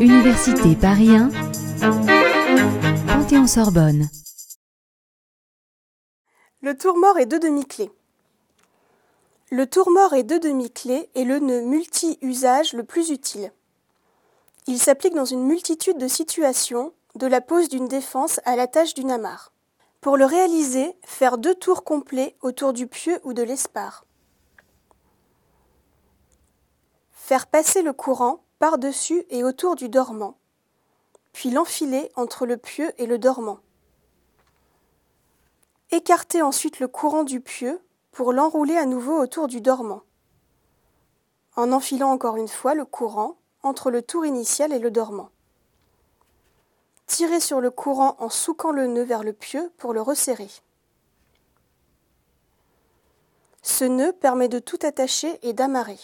Université Paris 1, Panthéon-Sorbonne. Le tour mort et deux demi-clés. Le tour mort et deux demi-clés est le nœud multi-usage le plus utile. Il s'applique dans une multitude de situations, de la pose d'une défense à la tâche d'une amarre. Pour le réaliser, faire deux tours complets autour du pieu ou de l'espar. Faire passer le courant par-dessus et autour du dormant, puis l'enfiler entre le pieu et le dormant. Écarter ensuite le courant du pieu pour l'enrouler à nouveau autour du dormant, en enfilant encore une fois le courant entre le tour initial et le dormant. Tirer sur le courant en souquant le nœud vers le pieu pour le resserrer. Ce nœud permet de tout attacher et d'amarrer.